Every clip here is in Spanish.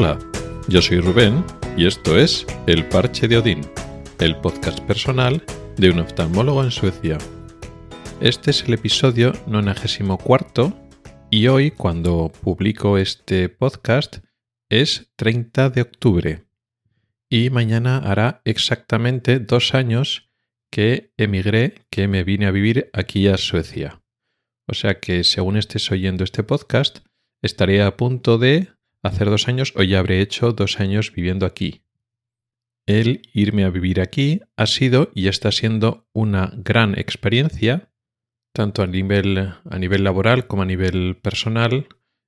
Hola, yo soy Rubén y esto es El Parche de Odín, el podcast personal de un oftalmólogo en Suecia. Este es el episodio 94 y hoy, cuando publico este podcast, es 30 de octubre. Y mañana hará exactamente dos años que emigré, que me vine a vivir aquí a Suecia. O sea que según estés oyendo este podcast, estaré a punto de hacer dos años o ya habré hecho dos años viviendo aquí. El irme a vivir aquí ha sido y está siendo una gran experiencia, tanto a nivel, a nivel laboral como a nivel personal.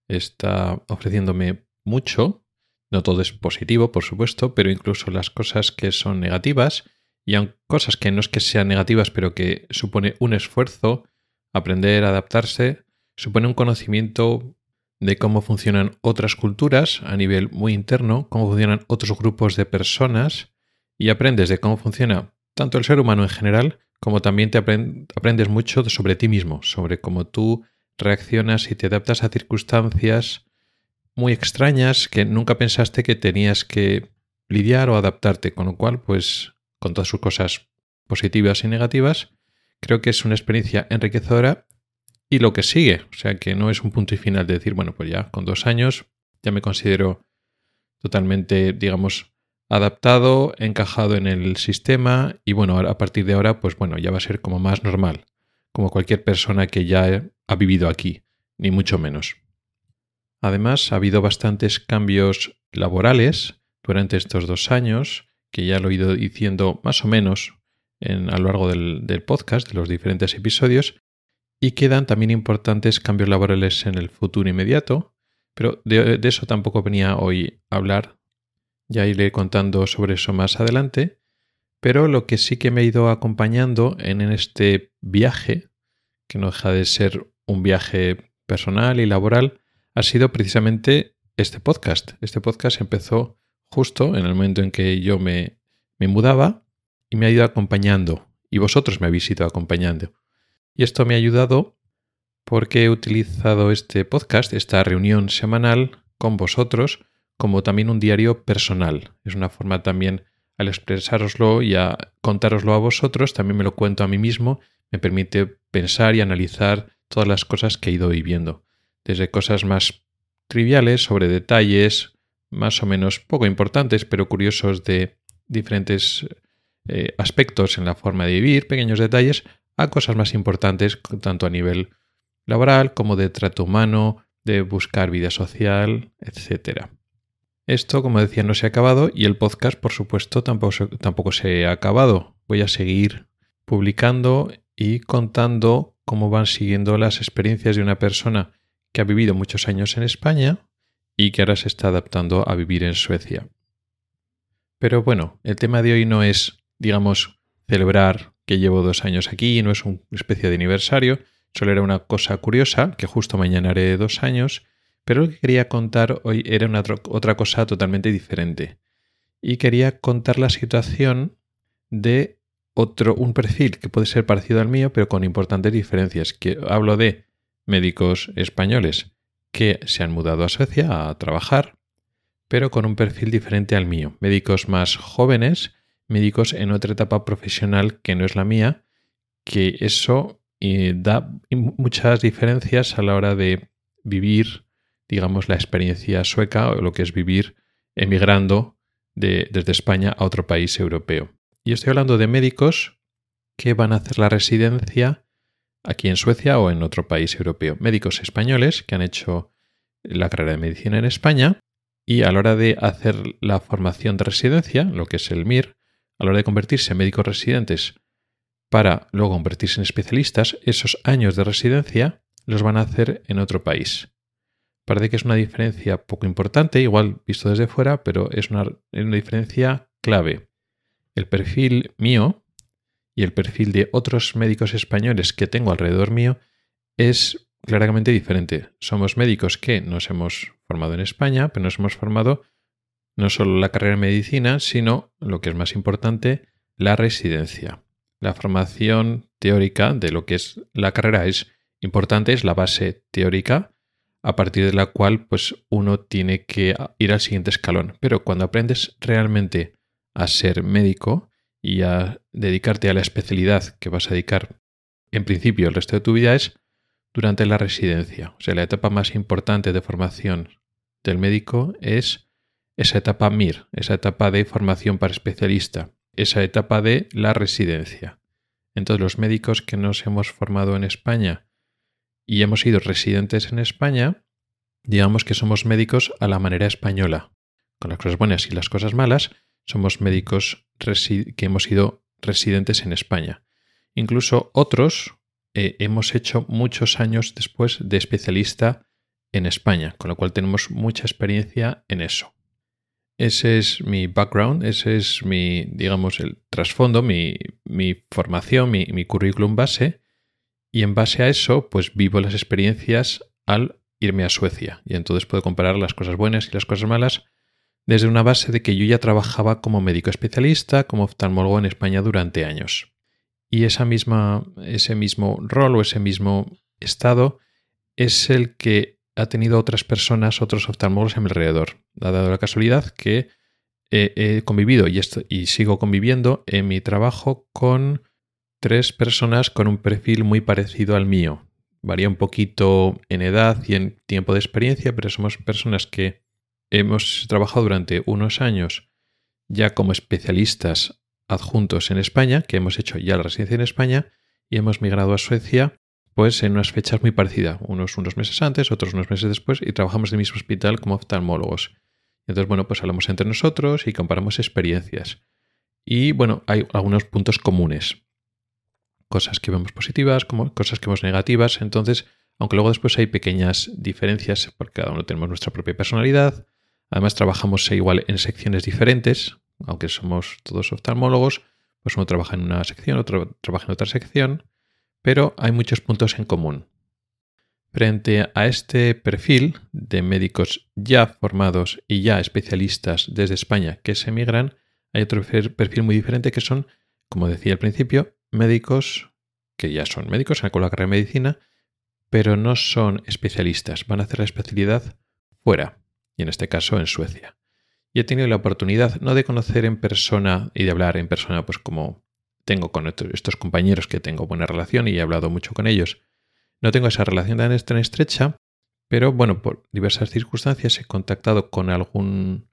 Está ofreciéndome mucho. No todo es positivo, por supuesto, pero incluso las cosas que son negativas, y aun cosas que no es que sean negativas, pero que supone un esfuerzo, aprender a adaptarse, supone un conocimiento de cómo funcionan otras culturas a nivel muy interno, cómo funcionan otros grupos de personas y aprendes de cómo funciona tanto el ser humano en general como también te aprendes mucho sobre ti mismo, sobre cómo tú reaccionas y te adaptas a circunstancias muy extrañas que nunca pensaste que tenías que lidiar o adaptarte, con lo cual, pues, con todas sus cosas positivas y negativas, creo que es una experiencia enriquecedora y lo que sigue. O sea que no es un punto y final de decir, bueno, pues ya con dos años ya me considero totalmente, digamos, adaptado, encajado en el sistema y bueno, a partir de ahora, pues bueno, ya va a ser como más normal, como cualquier persona que ya ha vivido aquí, ni mucho menos. Además, ha habido bastantes cambios laborales durante estos dos años, que ya lo he ido diciendo más o menos en, a lo largo del, del podcast, de los diferentes episodios, y quedan también importantes cambios laborales en el futuro inmediato, pero de, eso tampoco venía hoy a hablar. Ya iré contando sobre eso más adelante. Pero lo que sí que me ha ido acompañando en, este viaje, que no deja de ser un viaje personal y laboral, ha sido precisamente este podcast. Este podcast empezó justo en el momento en que yo me, me mudaba y me ha ido acompañando. Y vosotros me habéis ido acompañando. Y esto me ha ayudado porque he utilizado este podcast, esta reunión semanal con vosotros, como también un diario personal. Es una forma también, al expresároslo y a contároslo a vosotros, también me lo cuento a mí mismo, me permite pensar y analizar todas las cosas que he ido viviendo. Desde cosas más triviales sobre detalles más o menos poco importantes, pero curiosos de diferentes eh, aspectos en la forma de vivir, pequeños detalles, a cosas más importantes, tanto a nivel laboral como de trato humano, de buscar vida social, etc. Esto, como decía, no se ha acabado y el podcast, por supuesto, tampoco, tampoco se ha acabado. Voy a seguir publicando y contando cómo van siguiendo las experiencias de una persona que ha vivido muchos años en España y que ahora se está adaptando a vivir en Suecia. Pero bueno, el tema de hoy no es, digamos, celebrar que llevo dos años aquí y no es una especie de aniversario, solo era una cosa curiosa, que justo mañana haré dos años, pero lo que quería contar hoy era otra cosa totalmente diferente. Y quería contar la situación de otro, un perfil que puede ser parecido al mío, pero con importantes diferencias. Que hablo de médicos españoles que se han mudado a Suecia a trabajar, pero con un perfil diferente al mío. Médicos más jóvenes médicos en otra etapa profesional que no es la mía, que eso eh, da muchas diferencias a la hora de vivir, digamos, la experiencia sueca o lo que es vivir emigrando desde España a otro país europeo. Y estoy hablando de médicos que van a hacer la residencia aquí en Suecia o en otro país europeo. Médicos españoles que han hecho la carrera de medicina en España y a la hora de hacer la formación de residencia, lo que es el MIR, a la hora de convertirse en médicos residentes para luego convertirse en especialistas, esos años de residencia los van a hacer en otro país. Parece que es una diferencia poco importante, igual visto desde fuera, pero es una, diferencia clave. El perfil mío y el perfil de otros médicos españoles que tengo alrededor mío es claramente diferente. Somos médicos que nos hemos formado en España, pero nos hemos formado no solo la carrera de medicina, sino, lo que es más importante, la residencia. La formación teórica de lo que es la carrera es importante, es la base teórica. a partir de la cual pues uno tiene que ir al siguiente escalón. Pero cuando aprendes realmente a ser médico y a dedicarte a la especialidad que vas a dedicar en principio el resto de tu vida es durante la residencia. O sea, la etapa más importante de formación del médico es esa etapa MIR, esa etapa de formación para especialista, esa etapa de la residencia. Entonces los médicos que nos hemos formado en España y hemos sido residentes en España, digamos que somos médicos a la manera española. Con las cosas buenas y las cosas malas, somos médicos que hemos sido residentes en España. Incluso otros eh, hemos hecho muchos años después de especialista en España, con lo cual tenemos mucha experiencia en eso. Ese es mi background, ese es mi, digamos, el trasfondo, mi, formación, mi, mi, currículum base. Y en base a eso, pues vivo las experiencias al irme a Suecia. Y entonces puedo comparar las cosas buenas y las cosas malas desde una base de que yo ya trabajaba como médico especialista, como oftalmólogo en España durante años. Y esa misma, ese mismo rol o ese mismo estado es el que ha tenido otras personas, otros oftalmólogos a mi alrededor. Ha dado la casualidad que he, convivido y, y sigo conviviendo en mi trabajo con tres personas con un perfil muy parecido al mío. Varía un poquito en edad y en tiempo de experiencia, pero somos personas que hemos trabajado durante unos años ya como especialistas adjuntos en España, que hemos hecho ya la residencia en España y hemos migrado a Suecia pues en unas fechas muy parecidas, unos unos meses antes, otros unos meses después, y trabajamos en el mismo hospital como oftalmólogos. Entonces, bueno, pues hablamos entre nosotros y comparamos experiencias. Y bueno, hay algunos puntos comunes. Cosas que vemos positivas, como cosas que vemos negativas. Entonces, aunque luego después hay pequeñas diferencias, porque cada uno tenemos nuestra propia personalidad. Además, trabajamos igual en secciones diferentes, aunque somos todos oftalmólogos, pues uno trabaja en una sección, otro trabaja en otra sección pero hay muchos puntos en común. Frente a este perfil de médicos ya formados y ya especialistas desde España que se emigran, hay otro perfil muy diferente que son, como decía al principio, médicos que ya son médicos, han con la carrera de medicina, pero no son especialistas, van a hacer la especialidad fuera, y en este caso en Suecia. Y he tenido la oportunidad no de conocer en persona y de hablar en persona, pues como tengo con estos compañeros que tengo buena relación y he hablado mucho con ellos. No tengo esa relación tan estrecha, pero bueno, por diversas circunstancias he contactado con algún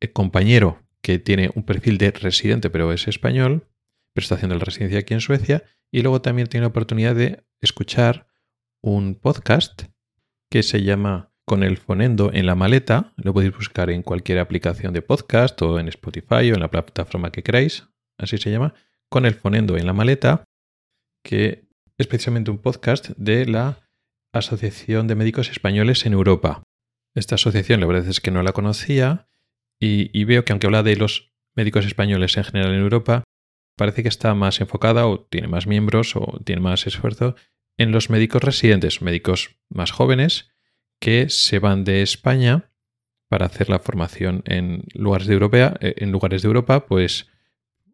eh, compañero que tiene un perfil de residente, pero es español, pero está haciendo la residencia aquí en Suecia, y luego también tiene la oportunidad de escuchar un podcast que se llama Con el fonendo en la maleta. Lo podéis buscar en cualquier aplicación de podcast o en Spotify o en la plataforma que queráis, así se llama con el Fonendo en la maleta, que es precisamente un podcast de la Asociación de Médicos Españoles en Europa. Esta asociación la verdad es que no la conocía y, veo que aunque habla de los médicos españoles en general en Europa, parece que está más enfocada o tiene más miembros o tiene más esfuerzo en los médicos residentes, médicos más jóvenes que se van de España para hacer la formación en lugares de Europa, eh, en lugares de Europa, pues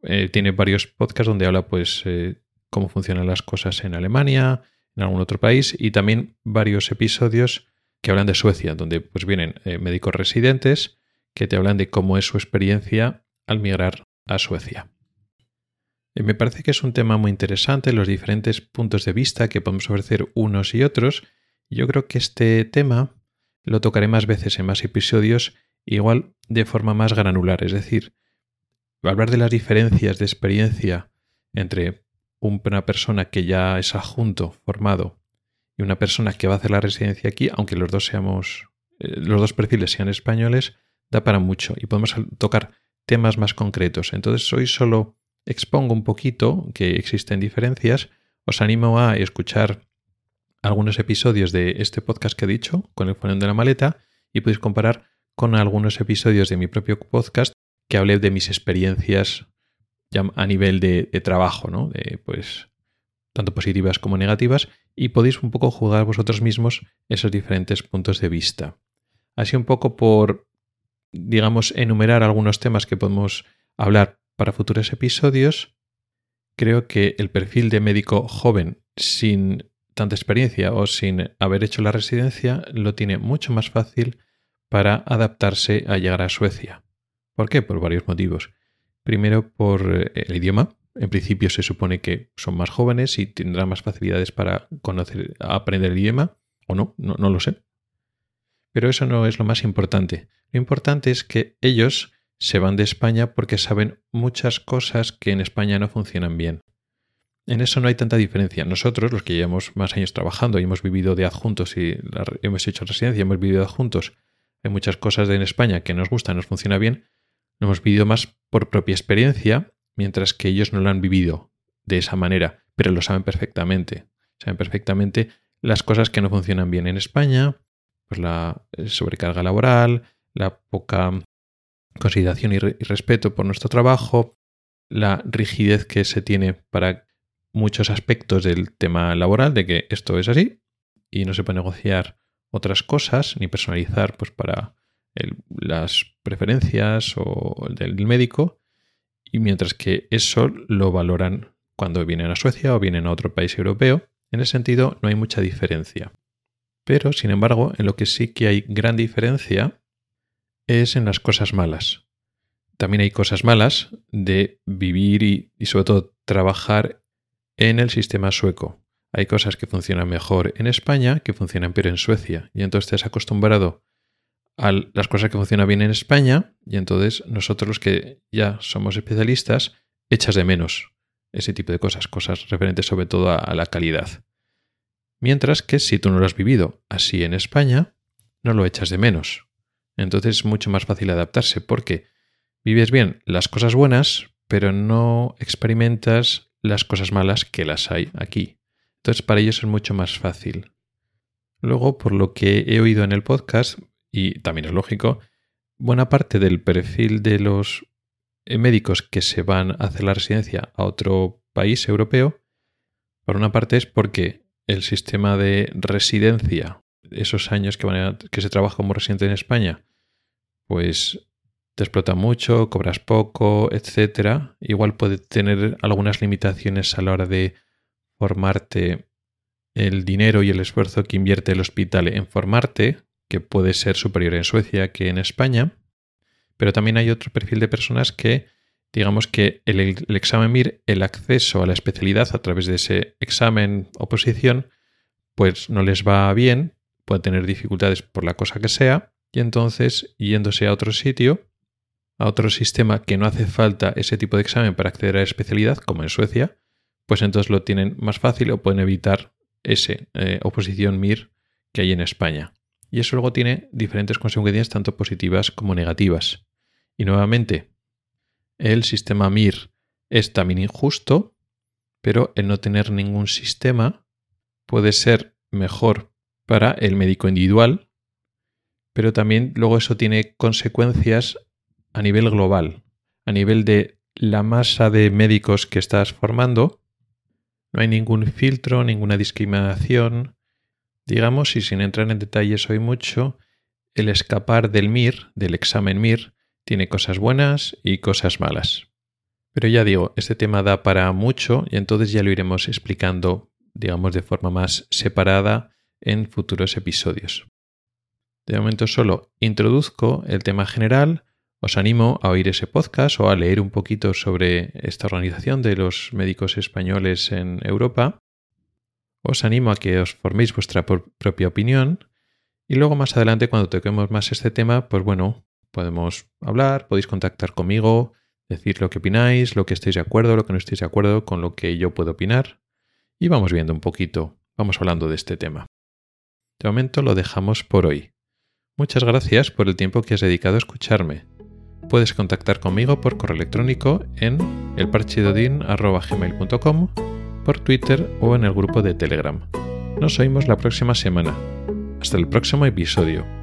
eh, tiene varios podcasts donde habla pues eh, cómo funcionan las cosas en Alemania, en algún otro país y también varios episodios que hablan de Suecia, donde pues vienen eh, médicos residentes que te hablan de cómo es su experiencia al migrar a Suecia. me parece que es un tema muy interesante, los diferentes puntos de vista que podemos ofrecer unos y otros. Yo creo que este tema lo tocaré más veces en más episodios, igual de forma más granular, es decir, hablar de las diferencias de experiencia entre una persona que ya es adjunto formado y una persona que va a hacer la residencia aquí, aunque los dos seamos, eh, los dos perfiles sean españoles, da para mucho y podemos tocar temas más concretos. Entonces hoy solo expongo un poquito que existen diferencias. Os animo a escuchar algunos episodios de este podcast que he dicho con el fondo de la maleta y podéis comparar con algunos episodios de mi propio podcast que hablé de mis experiencias a nivel de, trabajo, ¿no? De, pues, tanto positivas como negativas, y podéis un poco jugar vosotros mismos esos diferentes puntos de vista. Así un poco por, digamos, enumerar algunos temas que podemos hablar para futuros episodios, creo que el perfil de médico joven sin tanta experiencia o sin haber hecho la residencia, lo tiene mucho más fácil para adaptarse a llegar a Suecia. ¿Por qué? Por varios motivos. Primero, por eh, el idioma. En principio se supone que son más jóvenes y tendrán más facilidades para conocer, aprender el idioma, o no, no, lo sé. Pero eso no es lo más importante. Lo importante es que ellos se van de España porque saben muchas cosas que en España no funcionan bien. En eso no hay tanta diferencia. Nosotros, los que llevamos más años trabajando y hemos vivido de adjuntos y hemos hecho residencia, hemos vivido adjuntos, hay muchas cosas en España que nos gustan, nos funciona bien, lo hemos vivido más por propia experiencia, mientras que ellos no lo han vivido de esa manera, pero lo saben perfectamente. Saben perfectamente las cosas que no funcionan bien en España, pues la eh, sobrecarga laboral, la poca consideración y, respeto por nuestro trabajo, la rigidez que se tiene para muchos aspectos del tema laboral, de que esto es así y no se puede negociar otras cosas ni personalizar pues para las preferencias o del médico y mientras que eso lo valoran cuando vienen a Suecia o vienen a otro país europeo, en ese sentido no hay mucha diferencia. Pero, sin embargo, en lo que sí que hay gran diferencia es en las cosas malas. También hay cosas malas de vivir y, y sobre todo trabajar en el sistema sueco. Hay cosas que funcionan mejor en España que funcionan peor en Suecia. Y entonces te has acostumbrado a las cosas que funcionan bien en España y entonces nosotros los que ya somos especialistas echas de menos ese tipo de cosas, cosas referentes sobre todo a, la calidad. Mientras que si tú no lo has vivido así en España, no lo echas de menos. Entonces es mucho más fácil adaptarse porque vives bien las cosas buenas, pero no experimentas las cosas malas que las hay aquí. Entonces para ellos es mucho más fácil. Luego, por lo que he oído en el podcast, y también es lógico, buena parte del perfil de los eh, médicos que se van a hacer la residencia a otro país europeo, por una parte es porque el sistema de residencia, esos años que, que se trabaja como residente en España, pues te explota mucho, cobras poco, etc. Igual puede tener algunas limitaciones a la hora de formarte el dinero y el esfuerzo que invierte el hospital en formarte, que puede ser superior en Suecia que en España, pero también hay otro perfil de personas que, digamos que el, examen MIR, el acceso a la especialidad a través de ese examen oposición, pues no les va bien, pueden tener dificultades por la cosa que sea, y entonces yéndose a otro sitio, a otro sistema que no hace falta ese tipo de examen para acceder a la especialidad, como en Suecia, pues entonces lo tienen más fácil o pueden evitar ese eh, oposición MIR que hay en España. Y eso luego tiene diferentes consecuencias tanto positivas como negativas. Y nuevamente, el sistema MIR es también injusto, pero el no tener ningún sistema puede ser mejor para el médico individual, pero también luego eso tiene consecuencias a nivel global, a nivel de la masa de médicos que estás formando. No hay ningún filtro, ninguna discriminación, Digamos, y sin entrar en detalles hoy mucho, el escapar del MIR, del examen MIR, tiene cosas buenas y cosas malas. Pero ya digo, este tema da para mucho y entonces ya lo iremos explicando, digamos, de forma más separada en futuros episodios. De momento solo introduzco el tema general, os animo a oír ese podcast o a leer un poquito sobre esta organización de los médicos españoles en Europa os animo a que os forméis vuestra propia opinión y luego más adelante cuando toquemos más este tema, pues bueno, podemos hablar, podéis contactar conmigo, decir lo que opináis, lo que estéis de acuerdo, lo que no estéis de acuerdo con lo que yo puedo opinar y vamos viendo un poquito, vamos hablando de este tema. De momento lo dejamos por hoy. Muchas gracias por el tiempo que has dedicado a escucharme. Puedes contactar conmigo por correo electrónico en elparchidodin.gmail.com por Twitter o en el grupo de Telegram. Nos oímos la próxima semana. Hasta el próximo episodio.